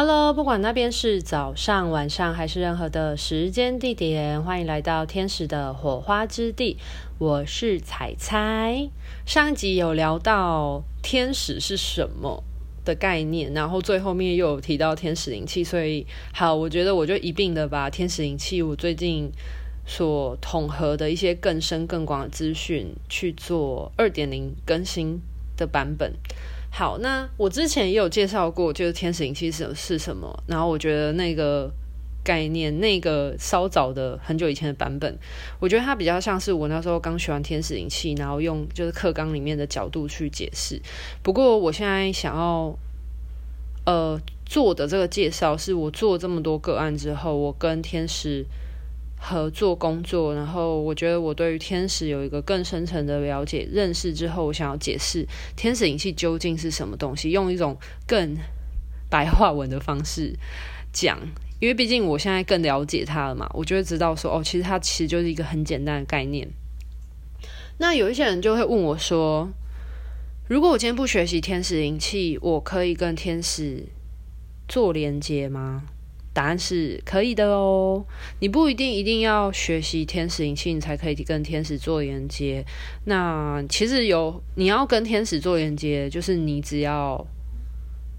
Hello，不管那边是早上、晚上还是任何的时间地点，欢迎来到天使的火花之地。我是彩彩。上一集有聊到天使是什么的概念，然后最后面又有提到天使灵气，所以好，我觉得我就一并的把天使灵气我最近所统合的一些更深更广的资讯去做二点零更新的版本。好，那我之前也有介绍过，就是天使灵气是是什么。然后我觉得那个概念，那个稍早的很久以前的版本，我觉得它比较像是我那时候刚学完天使灵气，然后用就是课纲里面的角度去解释。不过我现在想要呃做的这个介绍，是我做这么多个案之后，我跟天使。合作工作，然后我觉得我对于天使有一个更深层的了解、认识之后，我想要解释天使灵气究竟是什么东西，用一种更白话文的方式讲，因为毕竟我现在更了解它了嘛，我就会知道说，哦，其实它其实就是一个很简单的概念。那有一些人就会问我说，如果我今天不学习天使灵气，我可以跟天使做连接吗？答案是可以的哦，你不一定一定要学习天使灵气，你才可以跟天使做连接。那其实有你要跟天使做连接，就是你只要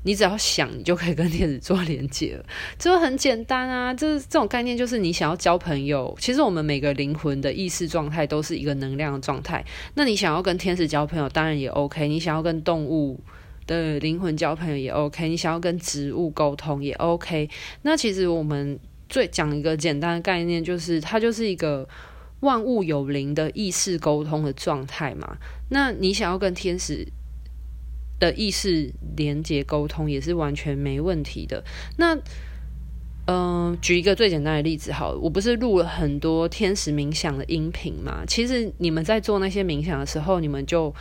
你只要想，你就可以跟天使做连接了，这很简单啊。这这种概念就是你想要交朋友，其实我们每个灵魂的意识状态都是一个能量的状态。那你想要跟天使交朋友，当然也 OK。你想要跟动物。的灵魂交朋友也 OK，你想要跟植物沟通也 OK。那其实我们最讲一个简单的概念，就是它就是一个万物有灵的意识沟通的状态嘛。那你想要跟天使的意识连接沟通，也是完全没问题的。那嗯、呃，举一个最简单的例子好了，我不是录了很多天使冥想的音频嘛？其实你们在做那些冥想的时候，你们就。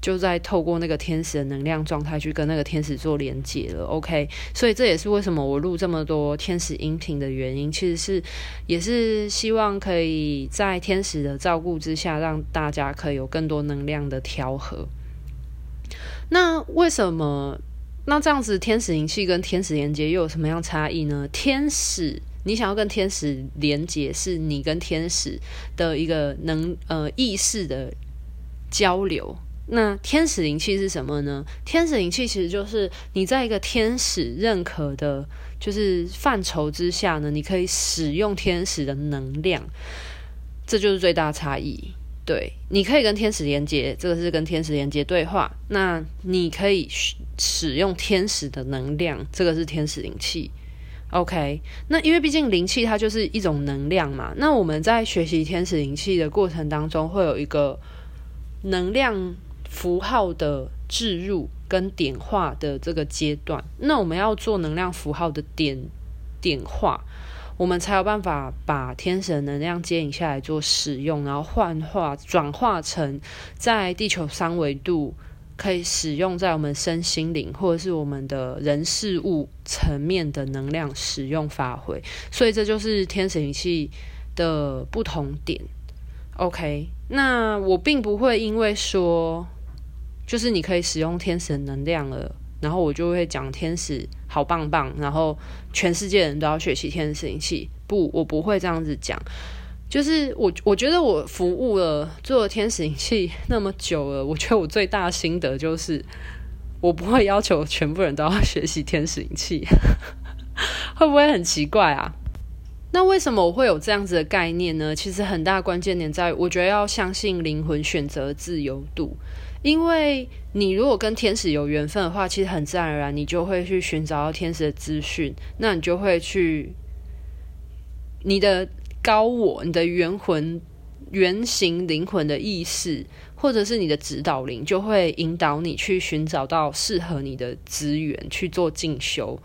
就在透过那个天使的能量状态去跟那个天使做连接了，OK？所以这也是为什么我录这么多天使音频的原因，其实是也是希望可以在天使的照顾之下，让大家可以有更多能量的调和。那为什么？那这样子天使灵气跟天使连接又有什么样差异呢？天使，你想要跟天使连接，是你跟天使的一个能呃意识的交流。那天使灵气是什么呢？天使灵气其实就是你在一个天使认可的，就是范畴之下呢，你可以使用天使的能量，这就是最大差异。对，你可以跟天使连接，这个是跟天使连接对话。那你可以使用天使的能量，这个是天使灵气。OK，那因为毕竟灵气它就是一种能量嘛。那我们在学习天使灵气的过程当中，会有一个能量。符号的置入跟点化的这个阶段，那我们要做能量符号的点点化，我们才有办法把天神能量接引下来做使用，然后幻化转化成在地球三维度可以使用在我们身心灵或者是我们的人事物层面的能量使用发挥。所以这就是天神仪器的不同点。OK，那我并不会因为说。就是你可以使用天使能量了，然后我就会讲天使好棒棒，然后全世界人都要学习天使灵气。不，我不会这样子讲。就是我，我觉得我服务了做天使灵气那么久了，我觉得我最大的心得就是，我不会要求全部人都要学习天使灵气，会不会很奇怪啊？那为什么我会有这样子的概念呢？其实很大关键点在于，我觉得要相信灵魂选择自由度。因为你如果跟天使有缘分的话，其实很自然而然，你就会去寻找到天使的资讯，那你就会去你的高我、你的元魂、原型灵魂的意识，或者是你的指导灵，就会引导你去寻找到适合你的资源去做进修。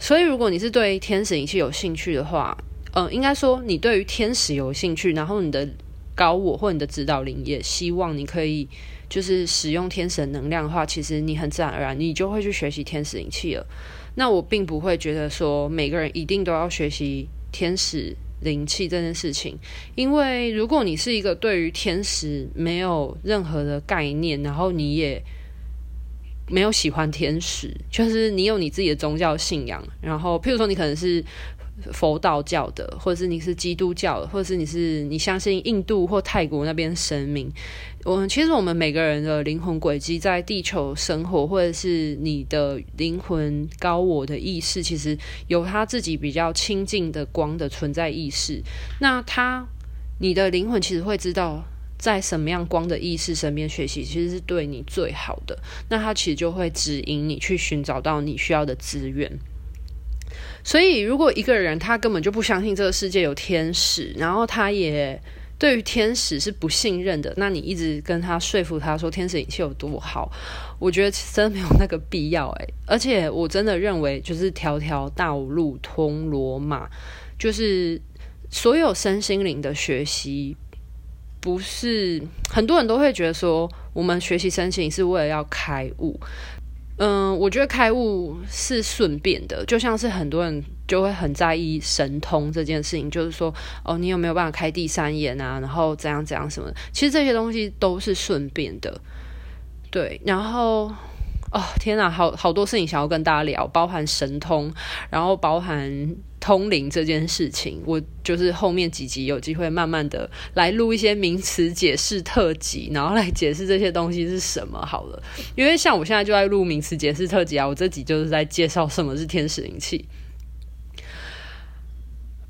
所以，如果你是对天使仪器有兴趣的话，嗯、应该说你对于天使有兴趣，然后你的高我或你的指导灵也希望你可以。就是使用天使能量的话，其实你很自然而然，你就会去学习天使灵气了。那我并不会觉得说每个人一定都要学习天使灵气这件事情，因为如果你是一个对于天使没有任何的概念，然后你也没有喜欢天使，就是你有你自己的宗教信仰。然后，譬如说，你可能是佛道教的，或者是你是基督教的，或者是你是你相信印度或泰国那边神明。我们其实我们每个人的灵魂轨迹，在地球生活，或者是你的灵魂高我的意识，其实有他自己比较亲近的光的存在意识。那他，你的灵魂其实会知道。在什么样光的意识身边学习，其实是对你最好的。那他其实就会指引你去寻找到你需要的资源。所以，如果一个人他根本就不相信这个世界有天使，然后他也对于天使是不信任的，那你一直跟他说服他说天使灵气有多好，我觉得真没有那个必要诶。而且，我真的认为，就是条条道路通罗马，就是所有身心灵的学习。不是很多人都会觉得说，我们学习身心灵是为了要开悟。嗯，我觉得开悟是顺便的，就像是很多人就会很在意神通这件事情，就是说，哦，你有没有办法开第三眼啊？然后怎样怎样什么？其实这些东西都是顺便的。对，然后。哦，天哪，好好多事情想要跟大家聊，包含神通，然后包含通灵这件事情。我就是后面几集有机会慢慢的来录一些名词解释特辑，然后来解释这些东西是什么好了。因为像我现在就在录名词解释特辑啊，我这集就是在介绍什么是天使灵气。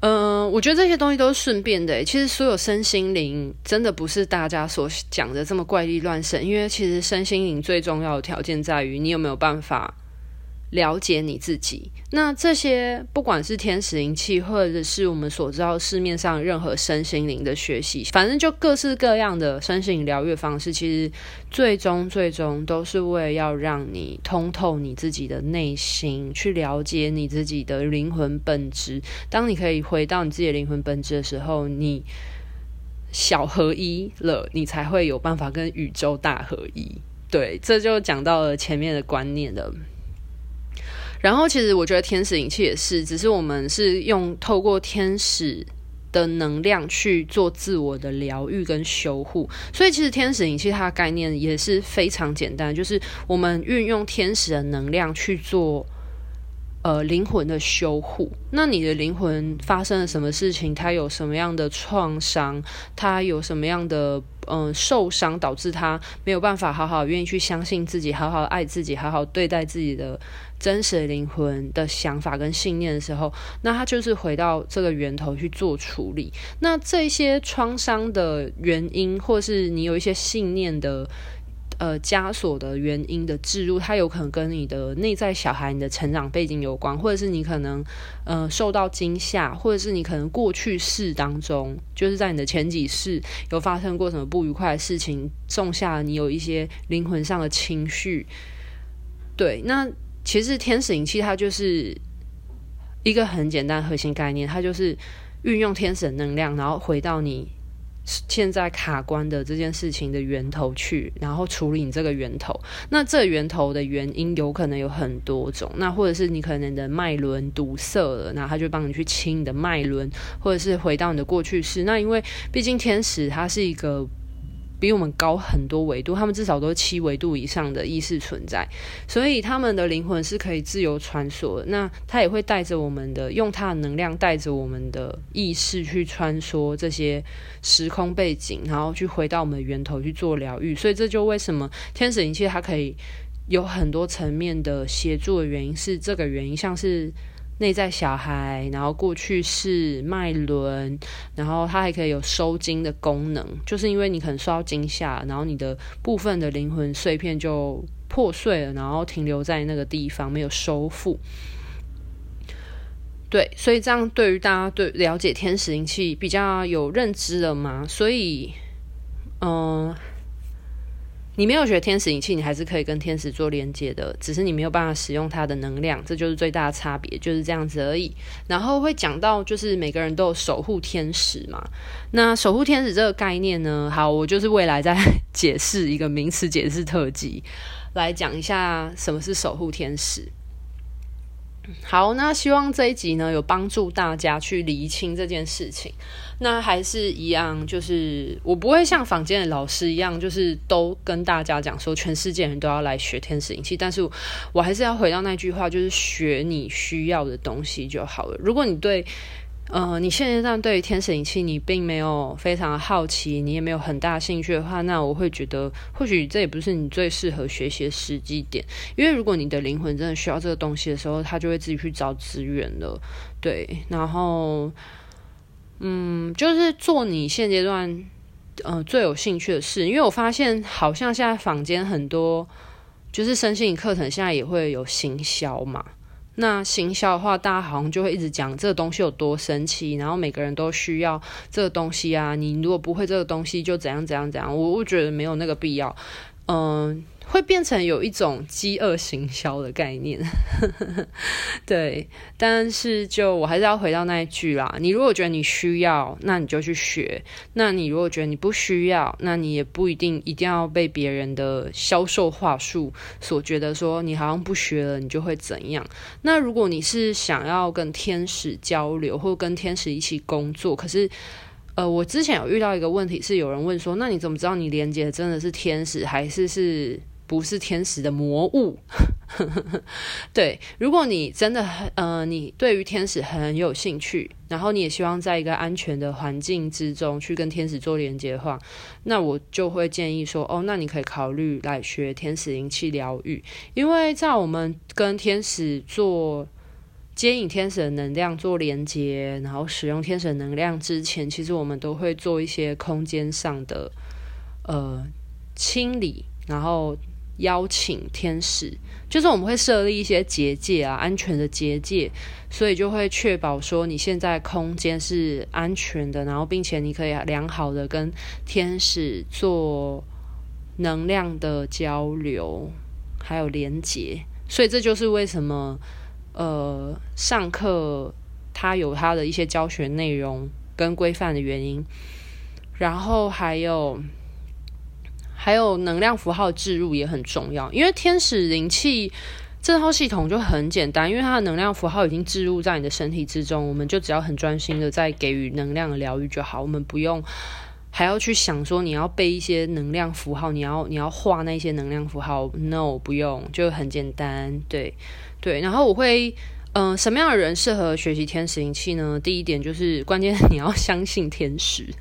嗯，我觉得这些东西都是顺便的。其实所有身心灵真的不是大家所讲的这么怪力乱神，因为其实身心灵最重要的条件在于你有没有办法。了解你自己，那这些不管是天使灵气，或者是我们所知道市面上任何身心灵的学习，反正就各式各样的身心灵疗愈方式，其实最终最终都是为了要让你通透你自己的内心，去了解你自己的灵魂本质。当你可以回到你自己的灵魂本质的时候，你小合一了，你才会有办法跟宇宙大合一。对，这就讲到了前面的观念了。然后，其实我觉得天使灵气也是，只是我们是用透过天使的能量去做自我的疗愈跟修护。所以，其实天使灵气它的概念也是非常简单，就是我们运用天使的能量去做呃灵魂的修护。那你的灵魂发生了什么事情？它有什么样的创伤？它有什么样的嗯、受伤，导致他没有办法好好愿意去相信自己，好好爱自己，好好对待自己的。真实灵魂的想法跟信念的时候，那他就是回到这个源头去做处理。那这些创伤的原因，或是你有一些信念的呃枷锁的原因的置入，它有可能跟你的内在小孩、你的成长背景有关，或者是你可能呃受到惊吓，或者是你可能过去世当中，就是在你的前几世有发生过什么不愉快的事情，种下了你有一些灵魂上的情绪。对，那。其实天使灵气它就是一个很简单核心概念，它就是运用天使的能量，然后回到你现在卡关的这件事情的源头去，然后处理你这个源头。那这源头的原因有可能有很多种，那或者是你可能的脉轮堵塞了，那他就帮你去清你的脉轮，或者是回到你的过去式。那因为毕竟天使它是一个。比我们高很多维度，他们至少都是七维度以上的意识存在，所以他们的灵魂是可以自由穿梭。那他也会带着我们的，用他的能量带着我们的意识去穿梭这些时空背景，然后去回到我们的源头去做疗愈。所以这就为什么天使灵气它可以有很多层面的协助的原因，是这个原因，像是。内在小孩，然后过去是脉轮，然后它还可以有收精的功能，就是因为你可能受到惊吓，然后你的部分的灵魂碎片就破碎了，然后停留在那个地方没有收复。对，所以这样对于大家对了解天使灵气比较有认知了嘛？所以，嗯、你没有学天使引气，你还是可以跟天使做连接的，只是你没有办法使用它的能量，这就是最大的差别，就是这样子而已。然后会讲到，就是每个人都有守护天使嘛。那守护天使这个概念呢，好，我就是未来在解释一个名词解释特辑，来讲一下什么是守护天使。好，那希望这一集呢有帮助大家去厘清这件事情。那还是一样，就是我不会像坊间的老师一样，就是都跟大家讲说全世界人都要来学天使灵气，但是我还是要回到那句话，就是学你需要的东西就好了。如果你对呃，你现阶段对于天使灵气你并没有非常好奇，你也没有很大兴趣的话，那我会觉得或许这也不是你最适合学习的时机点。因为如果你的灵魂真的需要这个东西的时候，他就会自己去找资源了。对，然后，嗯，就是做你现阶段呃最有兴趣的事。因为我发现好像现在坊间很多就是身心灵课程，现在也会有行销嘛。那行销的话，大家好像就会一直讲这个东西有多神奇，然后每个人都需要这个东西啊。你如果不会这个东西，就怎样怎样怎样。我我觉得没有那个必要，嗯。会变成有一种饥饿行销的概念，对。但是就我还是要回到那一句啦，你如果觉得你需要，那你就去学；那你如果觉得你不需要，那你也不一定一定要被别人的销售话术所觉得说你好像不学了，你就会怎样。那如果你是想要跟天使交流，或跟天使一起工作，可是。呃，我之前有遇到一个问题，是有人问说，那你怎么知道你连接真的是天使，还是是不是天使的魔物？对，如果你真的很呃，你对于天使很有兴趣，然后你也希望在一个安全的环境之中去跟天使做连接的话，那我就会建议说，哦，那你可以考虑来学天使灵气疗愈，因为在我们跟天使做。接引天使的能量做连接，然后使用天使能量之前，其实我们都会做一些空间上的呃清理，然后邀请天使，就是我们会设立一些结界啊，安全的结界，所以就会确保说你现在空间是安全的，然后并且你可以良好的跟天使做能量的交流，还有连接，所以这就是为什么。呃，上课它有它的一些教学内容跟规范的原因，然后还有还有能量符号置入也很重要，因为天使灵气这套系统就很简单，因为它的能量符号已经置入在你的身体之中，我们就只要很专心的在给予能量的疗愈就好，我们不用还要去想说你要背一些能量符号，你要你要画那些能量符号，no 不用，就很简单，对。对，然后我会，嗯、什么样的人适合学习天使灵气呢？第一点就是关键，你要相信天使。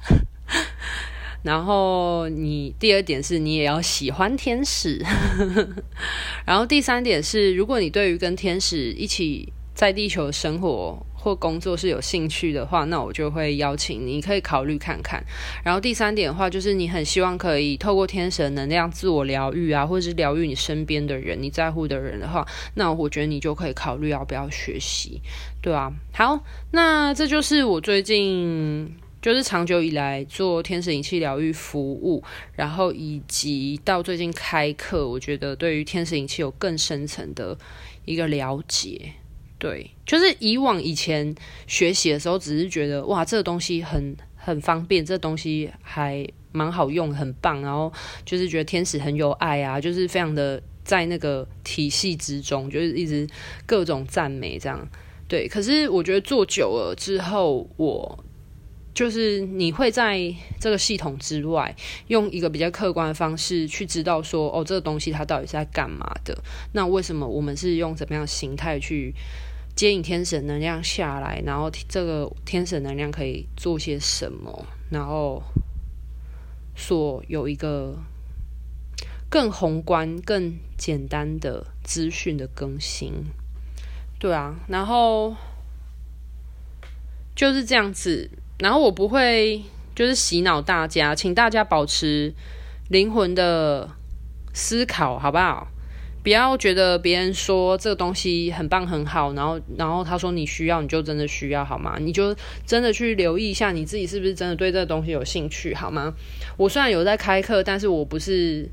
然后你第二点是你也要喜欢天使。然后第三点是，如果你对于跟天使一起在地球生活，或工作是有兴趣的话，那我就会邀请你，可以考虑看看。然后第三点的话，就是你很希望可以透过天使的能量自我疗愈啊，或者是疗愈你身边的人、你在乎的人的话，那我觉得你就可以考虑要不要学习，对啊。好，那这就是我最近就是长久以来做天使灵气疗愈服务，然后以及到最近开课，我觉得对于天使灵气有更深层的一个了解。对，就是以往以前学习的时候，只是觉得哇，这个东西很很方便，这东西还蛮好用，很棒。然后就是觉得天使很有爱啊，就是非常的在那个体系之中，就是一直各种赞美这样。对，可是我觉得做久了之后，我就是你会在这个系统之外，用一个比较客观的方式去知道说，哦，这个东西它到底是在干嘛的？那为什么我们是用怎么样的形态去？接引天神能量下来，然后这个天神能量可以做些什么？然后所有一个更宏观、更简单的资讯的更新，对啊，然后就是这样子。然后我不会就是洗脑大家，请大家保持灵魂的思考，好不好？不要觉得别人说这个东西很棒很好，然后然后他说你需要，你就真的需要好吗？你就真的去留意一下你自己是不是真的对这个东西有兴趣好吗？我虽然有在开课，但是我不是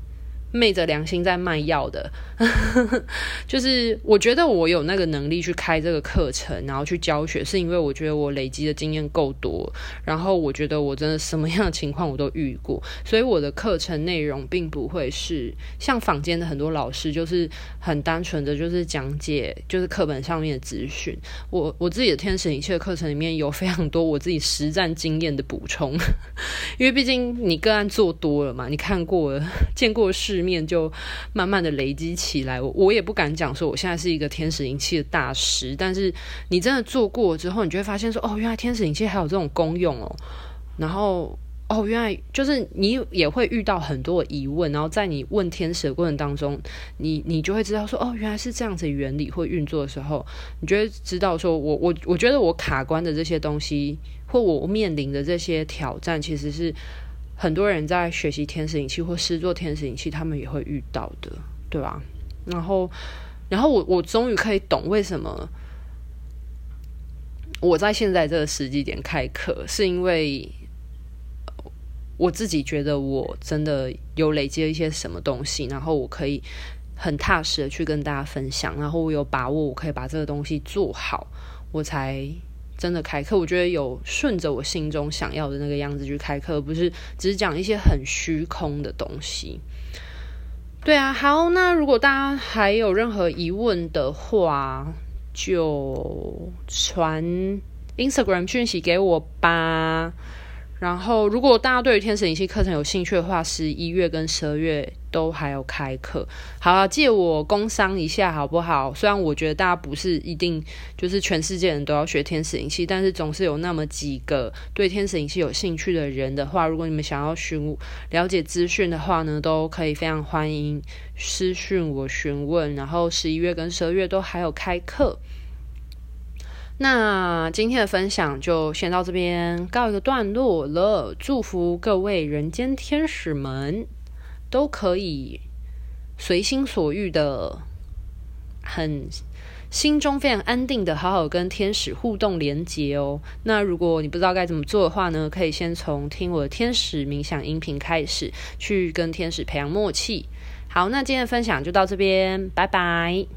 昧着良心在卖药的，就是我觉得我有那个能力去开这个课程，然后去教学，是因为我觉得我累积的经验够多，然后我觉得我真的什么样的情况我都遇过，所以我的课程内容并不会是像坊间的很多老师，就是很单纯的就是讲解，就是课本上面的资讯。我我自己的天使一切的课程里面有非常多我自己实战经验的补充，因为毕竟你个案做多了嘛，你看过了，见过世面就慢慢的累积起来，我我也不敢讲说我现在是一个天使灵气的大师，但是你真的做过之后，你就会发现说，哦，原来天使灵气还有这种功用哦，然后哦，原来就是你也会遇到很多疑问，然后在你问天使的过程当中，你你就会知道说，哦，原来是这样子原理或运作的时候，你就会知道说我我我觉得我卡关的这些东西，或我面临的这些挑战，其实是。很多人在学习天使灵气或施作天使灵气，他们也会遇到的，对吧？然后，然后我我终于可以懂为什么我在现在这个时机点开课，是因为我自己觉得我真的有累积了一些什么东西，然后我可以很踏实的去跟大家分享，然后我有把握我可以把这个东西做好，我才。真的开课，我觉得有顺着我心中想要的那个样子去开课，不是只讲一些很虚空的东西。对啊，好，那如果大家还有任何疑问的话，就传 Instagram 讯息给我吧。然后，如果大家对于天使灵气课程有兴趣的话，十一月跟十二月都还有开课。好啊，借我工商一下好不好？虽然我觉得大家不是一定就是全世界人都要学天使灵气，但是总是有那么几个对天使灵气有兴趣的人的话，如果你们想要询了解资讯的话呢，都可以非常欢迎私讯我询问。然后十一月跟十二月都还有开课。那今天的分享就先到这边告一个段落了。祝福各位人间天使们都可以随心所欲的，很心中非常安定的，好好跟天使互动连接哦。那如果你不知道该怎么做的话呢，可以先从听我的天使冥想音频开始，去跟天使培养默契。好，那今天的分享就到这边，拜拜。